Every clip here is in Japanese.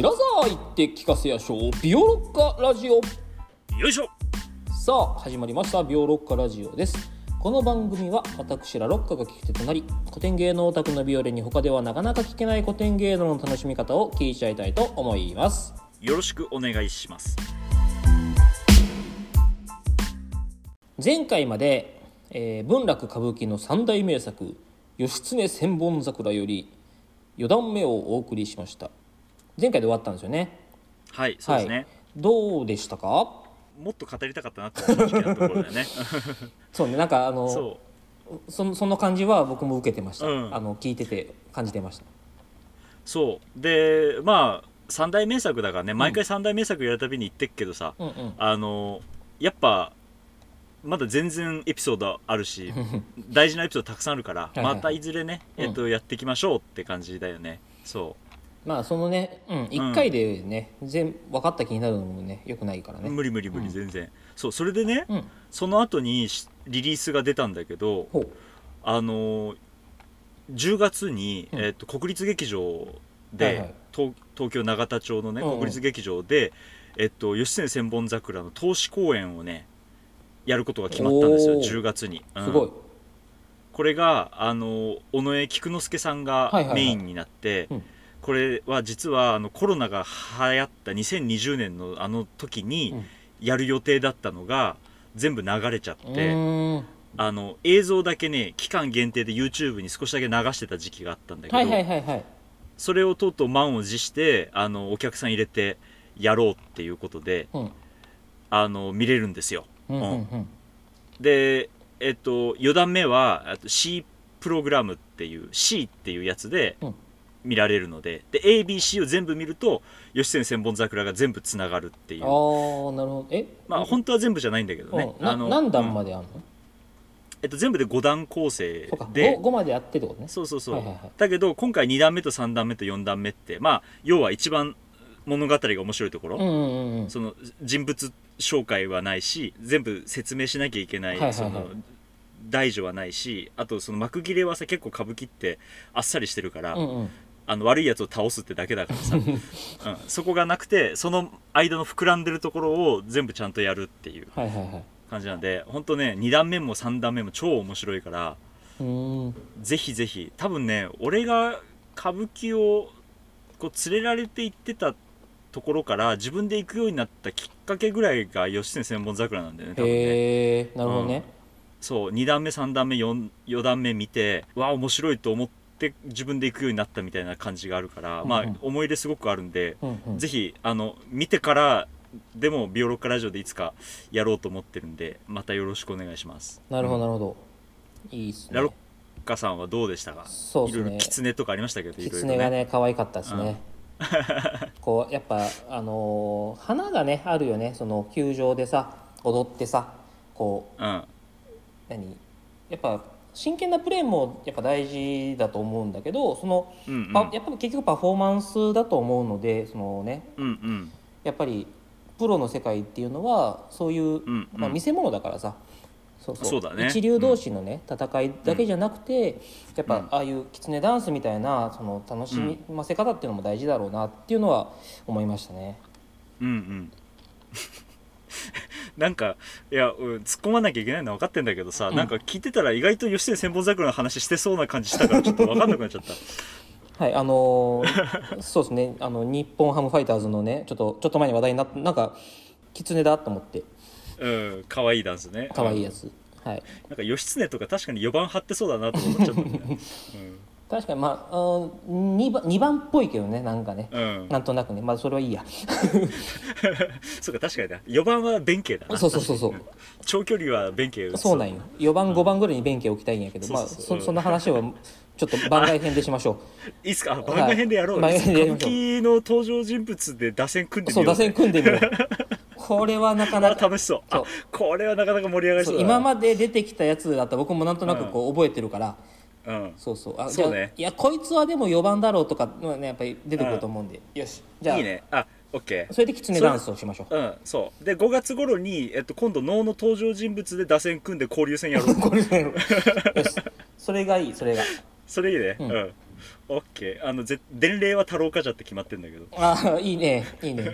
白沢行って聞かせやしょう。ビオロッカラジオ。よいしょ。さあ始まりました。ビオロッカラジオです。この番組は私らロッカが聞き手となり古典芸能オタクのビオレに他ではなかなか聞けない古典芸能の楽しみ方を聞いちゃいたいと思います。よろしくお願いします。前回まで、えー文楽歌舞伎の三大名作「義経千本桜」より四段目をお送りしました前回で終わったんですよね。はいそうですね、はい、どうでしたか？もっと語りたかったなって正直なところだよね。そうねなんかあのそそのその感じは僕も受けてました、うん。あの聞いてて感じてました。うそう。でまあ三大名作だからね毎回三大名作やるたびに言ってっけどさ、うんうん。あのやっぱまだ全然エピソードあるし 大事なエピソードたくさんあるからいはいはい。またいずれね、うんえっと、やっていきましょうって感じだよね。そまあそのね、うん、1回でね、全分かった気になるのもねよくないからう、ね。無理無理無うん。理全然、そうそれでね、うん。その後にしリリースが出たんだけどほう。あのー10月に、うん。えっと国立劇場で、はいはい。東東京永田町のねうんうん。国立劇場で、えっと、義経千本桜の投資公演をねやることが決まったんですよおー。10月に、うん。すごい、これがあの尾上菊之助さんがはいはいはい。メインになって、うんこれは実はあのコロナが流行った2020年のあの時うにん。やる予定だったのが全部流れちゃっうて、あの映像だけね期間限定で YouTube に少しだけ流してた時期があったんだけど、はいはいはいはい。それをとうとう満を持してあのお客さん入れてやろうっていうことでうん。あの見れるんですよ。うんうんうん。でえっと4段目は C プログラムっていう C っていうやつでうん見られるのでで ABC を全部見ると義経千本桜が全部つながるっていう。ああなるほど。え？まあ本当は全部じゃないんだけどね。うん。なあの何段うんまであるの、えっと、全部で5段構成で。5, までやってってことね。そうそうそう、はいはいはい。だけど今回2段目と3段目と4段目ってまあ要は一番物語が面白いところ、うんうんうんうん。その人物紹介はないし全部説明しなきゃいけない,、はいはいはい。その大序はないしあとその幕切れはさ結構歌舞伎ってあっさりしてるから、うんうんあの悪いやつを倒すってだけだからさ、うん、そこがなくてその間の膨らんでるところを全部ちゃんとやるっていうはいはいはい。感じなんで本当ね2段目も3段目も超面白いからうーん。ぜひぜひ。多分ね俺が歌舞伎をこう連れられて行ってたところから自分で行くようになったきっかけぐらいが義経千本桜なんだよね多分ね。へえなるほどね、そう2段目3段目 4, 4段目見てわあ面白いと思って自分で行くようになったみたいな感じがあるから、まあうん。うん思い出すごくあるんで、うんうん。ぜひあの見てからでもビオロッカラジオでいつかやろうと思ってるんでまたよろしくお願いします。なるほどなるほど。いいっすね。ラロッカさんはどうでしたか？そうっすね。いろいろ狐とかありましたけどいろいろ狐がね可愛かったですね、こうやっぱあのー花がねあるよね。その球場でさ踊ってさこううん。何？やっぱ真剣なプレーもやっぱ大事だと思うんだけどその、うんうん。パやっぱり結局パフォーマンスだと思うのでそのねうんうん。やっぱりプロの世界っていうのはそういう、んうん。まあ、見せ物だからさ。そうそう。そうだね。一流同士のね、戦いだけじゃなくて、やっぱ、うん。ああいうキツネダンスみたいなその楽しませ方っていうのも大事だろうなっていうのは思いましたね。うんうん なんかいやうん突っ込まなきゃいけないのは分かってんだけどさ、うん。なんか聞いてたら意外と義経千本桜の話してそうな感じしたからちょっと分かんなくなっちゃった。はいあのーそうですね。あの日本ハムファイターズのねちょっとちょっと前に話題になったなんかキツネだと思って。うん可愛いダンスね。可愛いやつ、はい。なんか義経とか確かに4番張ってそうだなと思っちゃったんだよね 確かにまああー 2, 番2番っぽいけどねなんかね、うん、うん、なんとなくね。まあそれはいいや。そうか確かにな。4番は弁慶だな。そうそうそうそう。長距離は弁慶。そうなんよ。4番5番ぐらいに弁慶置きたいんやけど、まあそうそうそう。そその話はちょっと番外編でしましょ いいっすか？あ番外編でやろう、はい番外編でやの登場人物で打線組んう。そう打でみようぜ線組んでみよう。これはなかなあか楽しそう。そう。あこれはなかなか盛り上がりそそう今まで出てきたやつだったら僕もなんとなくこう覚えてるから、うんそうそう。あそうね。いやこいつはでも4番だろうとかのねやっぱり出てくると思うんで、よし。じゃあ。いいね。あオッケーそれでキツネダンスをしましょう。う。ん。そう。で5月頃に、えっと、今度能の登場人物で打線組んで交流戦やろうこれ よし。それがいいそれが。それいいね。ううん。ん、オッケーあのぜ伝令は太郎冠者って決まってんだけど。ああいいね。いいね。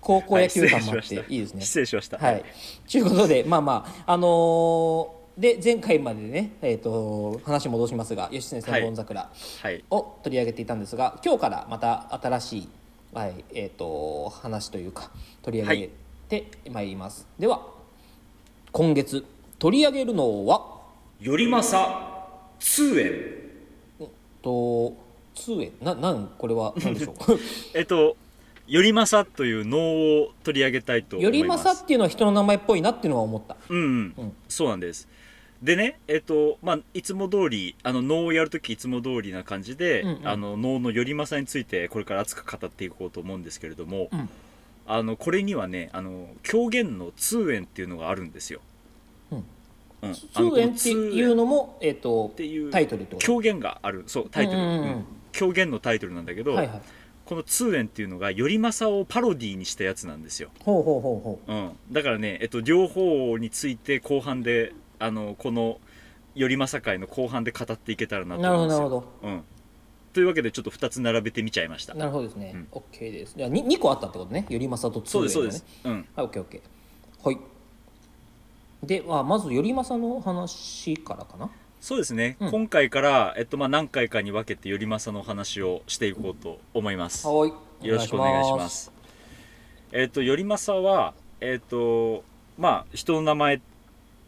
高校野球感もあって、はいい、いですね。失礼しました。はい。ということでまあまああのーで前回までね、えー、と話戻しますが義経千本桜はい。を取り上げていたんですが、今日からまた新しい、はいえー、と話というか取り上げてまいります、では今月取り上げるのは頼政通園。と通園？ななんこれは何でしょう えっと頼政という能を取り上げたいと思います。頼政っていうのは人の名前っぽいなっていうのは思った。うん、うん。うん。そうなんです。でねえっとまあいつも通りあの能をやるときいつも通りな感じで、うんうん。あの能の頼政についてこれから熱く語っていこうと思うんですけれども、うん。あのこれにはねあの狂言の通園っていうのがあるんですよ、うん。通園っていうのも、えー、とっていうタイトルと？狂言がある。そうタイトル、うんうんうん。うん。狂言のタイトルなんだけど、はいはいこの通園っていうのが頼政をパロディーにしたやつなんですよ、ほうほうほうほう。ん、だからね、えっと、両方について後半であのこの頼政会の後半で語っていけたらなとうなる思うんほどですよ。なるほどうん、というわけでちょっと2つ並べてみちゃいました。なるほどですね、うん。OK です。じゃあ 2, 2個あったってことね。頼政と通園がね。そうですそうです、うん、はい OKOK はい。で、まあ、まず頼政の話からかなそうですね、うん。今回から、えっとまあ、何回かに分けて頼政の話をしていこうと思います、はい。よろしくお願いします。えっと頼政はえっとまあ人の名前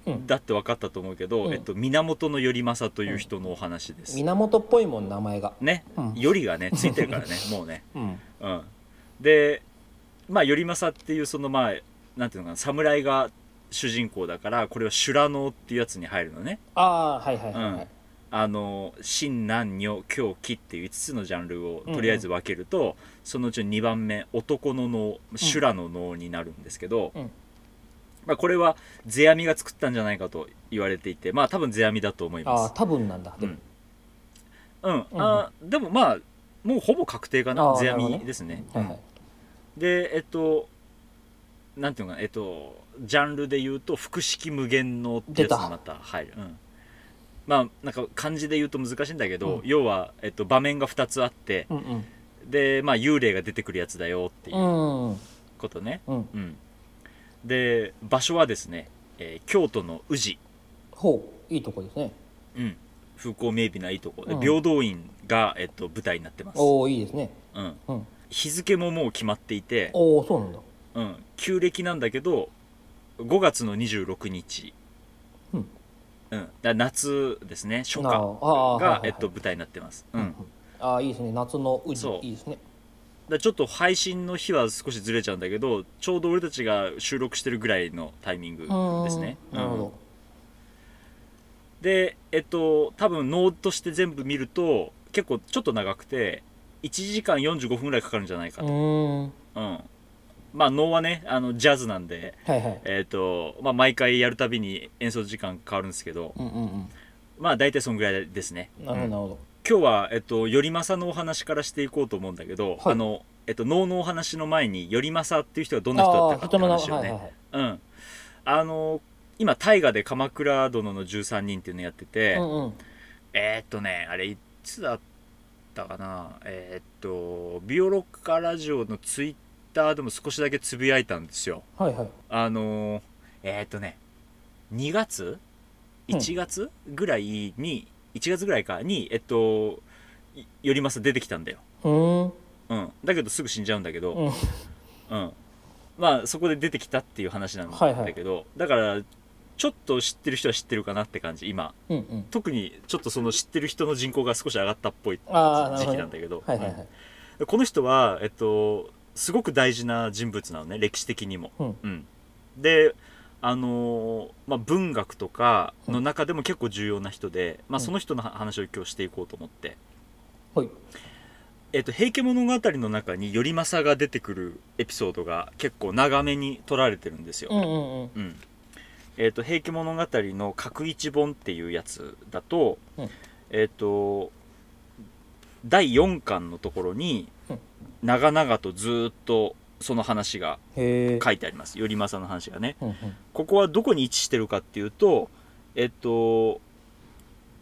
うん。だって分かったと思うけど、うん。えっと、源頼政という人のお話です、源っぽいもん名前が。ね、うん。頼がね ついてるからねもうね。うん。うん、でまあ頼政っていうそのまあなんていうのかな侍が主人公だからこれは修羅能っていうやつに入るのね。ああはいはいはいあの真男女狂気っていう5つのジャンルをとりあえず分けると、そのうちの2番目男の能修羅の能になるんですけど、うん。まあ、これは世阿弥が作ったんじゃないかと言われていてまあ多分世阿弥だと思いああます多分なんだでも、うん、あでもまあもうほぼ確定かあな世阿弥ですね、はいはい。でえっとなんていうのかなえっとジャンルで言うと複式無限のってやつにまた入る、うん、まあなんか漢字で言うと難しいんだけど、うん。要は、えっと、場面が2つあってうんうん。でまあ幽霊が出てくるやつだよっていうことね、うん。うん。で場所はですね、えー京都の宇治、ほういいとこですね。うん、風光明媚ないいとこ。ろで、うん。平等院が、えっと、舞台になってます、おおいいですね。うん、うん。日付ももう決まっていて、おおそうなんだうん、旧暦なんだけど5月の26日、うん。うん、だ夏ですね。初夏あ。ーあーはいはいが、はい。えっと、舞台になってます、うん。ああいいですね。夏の宇治。そう。いいですね。だちょっと配信の日は少しずれちゃうんだけどちょうど俺たちが収録してるぐらいのタイミングですね。うんなるほど。うんでえっと多分ノーとして全部見ると結構ちょっと長くて1時間45分ぐらいかかるんじゃないかうと、うんまあ能はねあのジャズなんではいはい。えっとまあ、毎回やるたびに演奏時間変わるんですけどうんうんまあ大体そんぐらいですね。うん。なるほど。うん今日は、えっと、頼政のお話からしていこうと思うんだけど、はい。あの、えっと、能のお話の前に頼政っていう人がどんどな人だったかって話をね、前はいはいはい。うん。あの今大河で「鎌倉殿の13人」っていうのやってて、うんうん。えーっとねあれいつだったかな？えーっとビオロッカラジオのツイッターでも少しだけつぶやいたんですよ。はいはい。あのえーっとね2月？うん。1月ぐらいに、1月ぐらいか？にえっとい頼政出てきたんだよ、うーん。うん、だけどすぐ死んじゃうんだけど、うん。うん、まあそこで出てきたっていう話なんはいはい。だけど、だからちょっと知ってる人は知ってるかなって感じ今。うんうん。特にちょっとその知ってる人の人口が少し上がったっぽい時期なんだけど。はいはいはい。うん。この人は、えっと、すごく大事な人物なのね歴史的にも。うん。うん、であのーまあ、文学とかの中でも結構重要な人で、まあ、その人の話を今日していこうと思って。はい。えっと、平家物語の中に頼政が出てくるエピソードが結構長めに取られてるんですよ。うんうんうん。うん。えっと平家物語の「角一本」っていうやつだと,、うん。えっと第4巻のところにうん長々とずーっとその話が書いてあります。頼政の話がね。うんうん。ここはどこに位置してるかっていうとえっと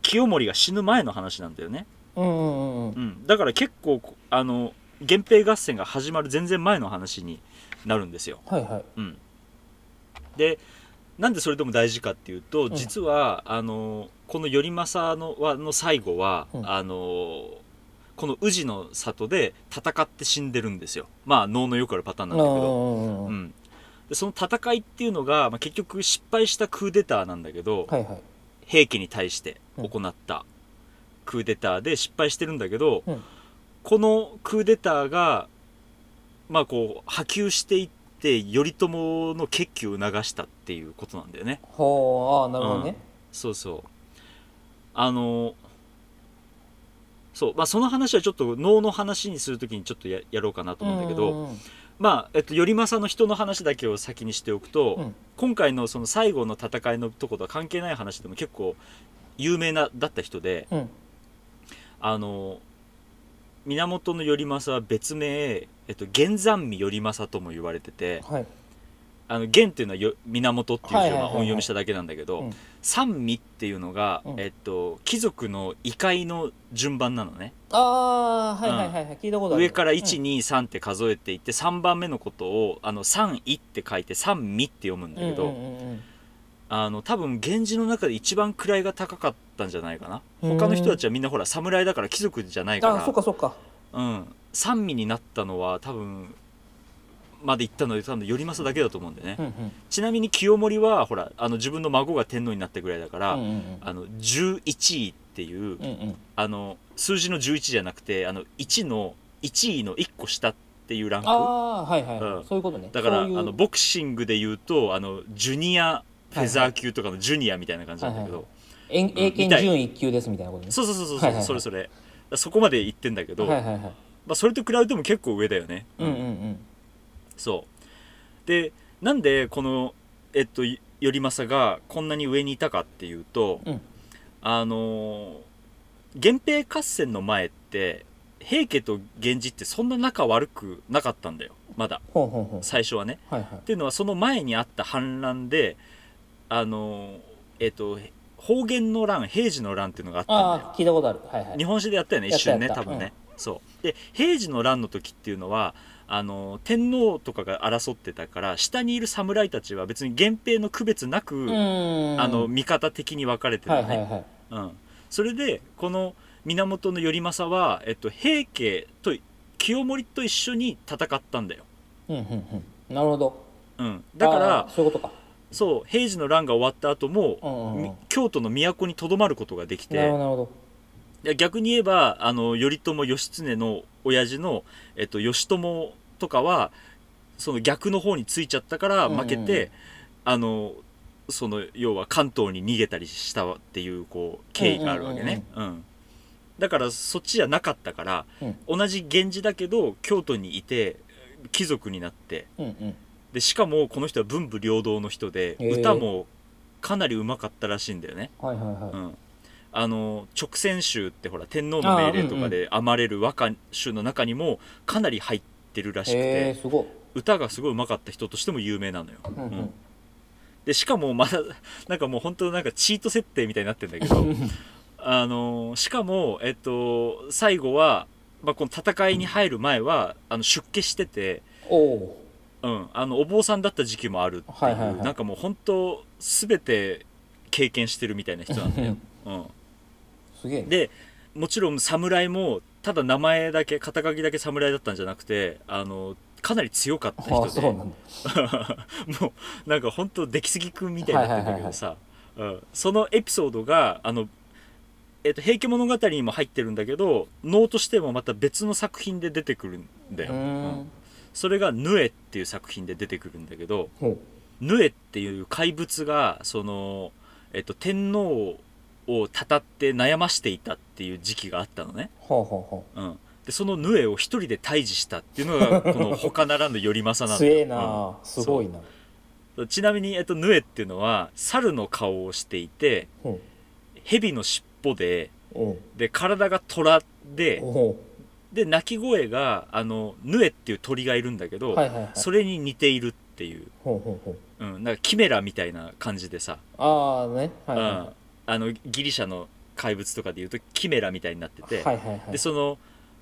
清盛が死ぬ前の話なんだよね。うんうんうんうん。うん、だから結構こあの源平合戦が始まる全然前の話になるんですよ。はいはい。うん、でなんでそれでも大事かっていうとん。実は、あのこの頼政のはの最後は、うん。あのこの宇治の里で戦って死んでるんですよ。まあ能のよくあるパターンなんだけど、うんうん。ううんん、でその戦いっていうのが、まあ、結局失敗したクーデターなんだけど、はいはい。平家に対して行ったクーデターで失敗してるんだけど、うん。このクーデターがまあこう波及していって頼朝の決起を促したっていうことなんだよね。ほうああなるほどね。そうそう。あのそう。まあその話はちょっと能の話にするときにちょっとややろうかなと思うんだけど、まあ、えっと、頼政の人の話だけを先にしておくと、うん。今回のその最後の戦いのとことは関係ない話でも結構有名なだった人でうん。あの源頼政は別名、えっと、元山見頼政とも言われててはい。あの元っていうのはよ源っていう字を音読みしただけなんだけど、うん三味っていうのが、うん。えっと、貴族の位階の順番なのね。ああはいはいはいはい。聞いたことある上からうん。123って数えていって3番目のことをあの三位って書いて三味って読むんだけど、うんうんうんうん。あの多分源氏の中で一番位が高かったんじゃないかな。うん。他の人たちはみんなほら侍だから貴族じゃないから。あそっかそっか。うん、三味になったのは多分まで行ったので多分頼政だけだと思うんでね、うんうん。ちなみに清盛はほらあの自分の孫が天皇になったぐらいだから、うんうんうん。あの11位っていう、うんうん。あの数字の11じゃなくてあの1の1位の1個下っていうランク。ああはいはいはい、うん。そういうことね。だからあのボクシングで言うとあのジュニアフェザー級とかのジュニアみたいな感じなんだけど、はい英英検準一級ですみたいなことね。そうそうそうそう、はいはいはい。それそれ。そこまで言ってんだけど、はいはいはい。まあ、それと比べても結構上だよね、うんうんうんそう。でなんでこのえっとい頼政がこんなに上にいたかっていうと、うん。あのー源平合戦の前って平家と源氏ってそんな仲悪くなかったんだよ。まだ。最初はね。はいはい。っていうのはその前にあった反乱であのーえっと方言の乱平治の乱っていうのがあったんだよ。聞いたことある。はいはい。日本史でやったよね一瞬ね多分ね、そうで平治の乱の時っていうのはあの天皇とかが争ってたから下にいる侍たちは別に源平の区別なく、うん。あの味方的に分かれてるのね、はいはいはい。うん、それでこの源頼政は、えっと、平家と清盛と一緒に戦ったんだよ、うんうんうん。なるほど。うん、だかあらーそういうことか。そう平治の乱が終わった後も、うんうんうん。み京都の都にとどまることができて。なるほどなるほど。で逆に言えばあの頼朝義経の親父の、えっと、義朝とかはその逆の方についちゃったから負けて、うんうん。うんあのその要は関東に逃げたりしたっていうこう経緯があるわけね、うんだからそっちじゃなかったから、同じ源氏だけど京都にいて貴族になって。うんうん。でしかもこの人は文武両道の人で、へー歌もかなりうまかったらしいんだよね。はいはいはい、うん、あの直線集ってほら天皇の命令とかで編まれる和歌集の中にもかなり入ってるらしくて歌がすごいうまかった人としても有名なのよ、うんうん。うん。でしかもまだなんかもう本当なんかチート設定みたいになってるんだけど あのしかもえっと最後は、まあ、この戦いに入る前はあの出家してて、おおうん、あのお坊さんだった時期もあるっていう、はいはいはい。なんかもう本当全て経験してるみたいな人なんだよ、うん、すげえね。でもちろん侍もただ名前だけ肩書きだけ侍だったんじゃなくてあのかなり強かったあ人で もうなんか本当出来すぎくんみたいになってんだけどさ、うん。そのエピソードがあの、えっと平家物語にも入ってるんだけど能としてもまた別の作品で出てくるんだよ、うん。んそれが「ヌエ」っていう作品で出てくるんだけどヌエっていう怪物がその、えっと、天皇をたたって悩ましていたっていう時期があったのね、ほうほうほう。ん、でそのヌエを一人で退治したっていうのが この他ならぬ頼政うなんだよ。強えなあ、すごいな。ちなみに、えっと、ヌエっていうのは猿の顔をしていてほ蛇の尻尾でで体が虎でおで鳴き声があのヌエっていう鳥がいるんだけど、うはいはいはい。それに似ているっていう。うん、なんかキメラみたいな感じでさ、ああね。はいはい。うん、あのギリシャの怪物とかでいうとキメラみたいになってて、はいはいはい。でその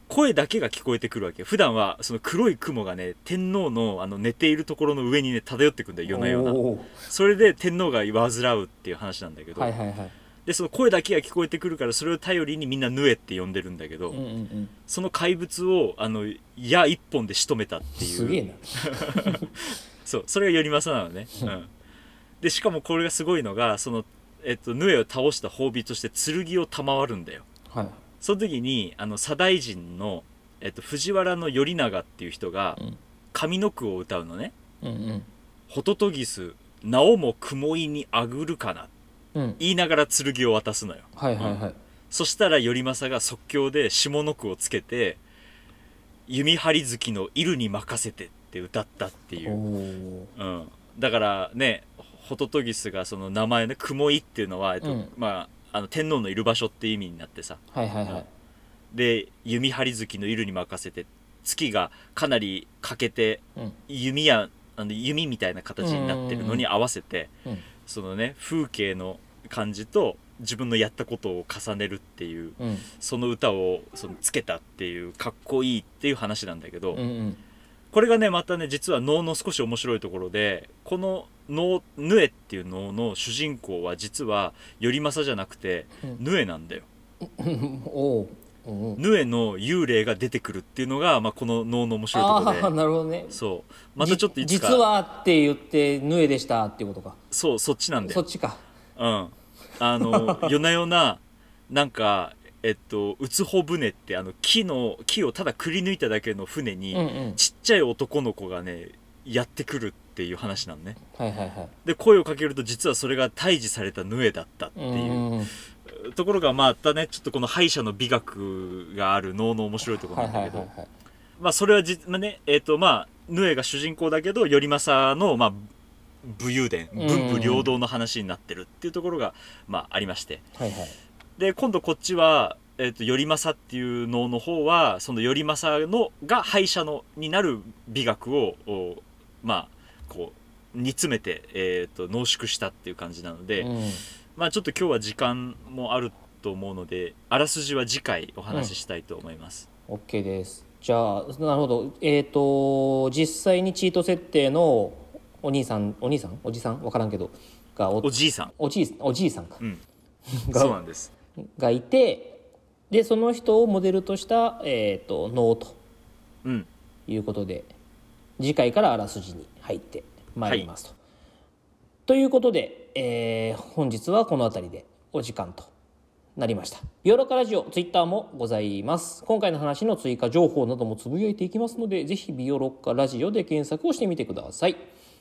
声だけが聞こえてくるわけ。よ普段はその黒い雲がね天皇のあの寝ているところの上にね漂ってくんだよ夜な夜な。それで天皇が患うっていう話なんだけど、はいはいはい。でその声だけが聞こえてくるからそれを頼りにみんなヌエって呼んでるんだけど、うんうんうん。その怪物をあの矢一本で仕留めたっていう。すげえな。そうそれが頼政なのね、うん、でしかもこれがすごいのがその、えっと、ヌエを倒した褒美として剣を賜るんだよ。はい。その時にあの左大臣の、えっと、藤原の頼長っていう人がうん。上の句を歌うのね。うんうん「ホトトギスなおも雲井にあぐるかな」うん。言いながら剣を渡すのよ。はいはいはい。そしたら頼政が即興で下の句をつけて「弓張月のイルに任せて」って歌ったっていおう、おうん、だからねホトトギスがその名前ね雲井っていうのは、えっとうん。まあ、あの天皇のいる場所っていう意味になってさ。はいはいはい。で弓張月のイルに任せて月がかなり欠けてうん。弓やあの弓みたいな形になってるのに合わせてうん。そのね風景の感じと自分のやったことを重ねるっていううん。その歌をそのつけたっていうかっこいいっていう話なんだけど、うんうんこれがねまたね実は能の少し面白いところでこの能ヌエっていう能の主人公は実は頼政じゃなくてうん。ヌエなんだよ。ヌエの幽霊が出てくるっていうのが、まあ、この能の面白いところああでなるほどね。そう。またちょっといつか。じ実はって言ってヌエでしたっていうことか。そうそっちなんだよ。そっちか。うん。あの夜な夜ななんかえっとうつほ船ってあの木の木をただくり抜いただけの船に、うんうん。ちっちゃい男の子がねやってくるっていう話なのね。はいはいはい。で声をかけると実はそれが退治されたヌエだったってういう。んうん。ところがまたね。ちょっとこの敗者の美学がある能の面白いところはないんだけど。はいはいはいまあそれはじ、まあねえっとまあヌエが主人公だけど頼政のまあ武勇伝うん。文武両道の話になってるっていうところがまあありまして。はいはい。で今度こっちは、えっと頼政っていう能の方はその頼政のが敗者のになる美学をおまあこう煮詰めて、えっと濃縮したっていう感じなので、うん。まあちょっと今日は時間もあると思うのであらすじは次回お話ししたいと思います、OK です。じゃあなるほど。えっ、と実際にチート設定のお兄さんお兄さん？おじさん？分からんけど。がおおじいさん。おじいおじいさんか。うん。がそうなんです。がいてでその人をモデルとした、えー、と能とうんいうことで次回からあらすじに入ってまいりますと。ということで、えー本日はこの辺りでお時間となりました。ヨーロッカラジオ、ツイッターもございます。今回の話の追加情報などもつぶやいていきますので、ぜひビオロッカラジオで検索をしてみてください。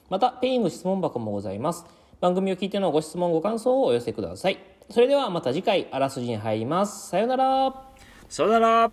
また、ペイング質問箱もございます。番組を聞いてのご質問、ご感想をお寄せください。それではまた次回、あらすじに入ります。さよなら。さよなら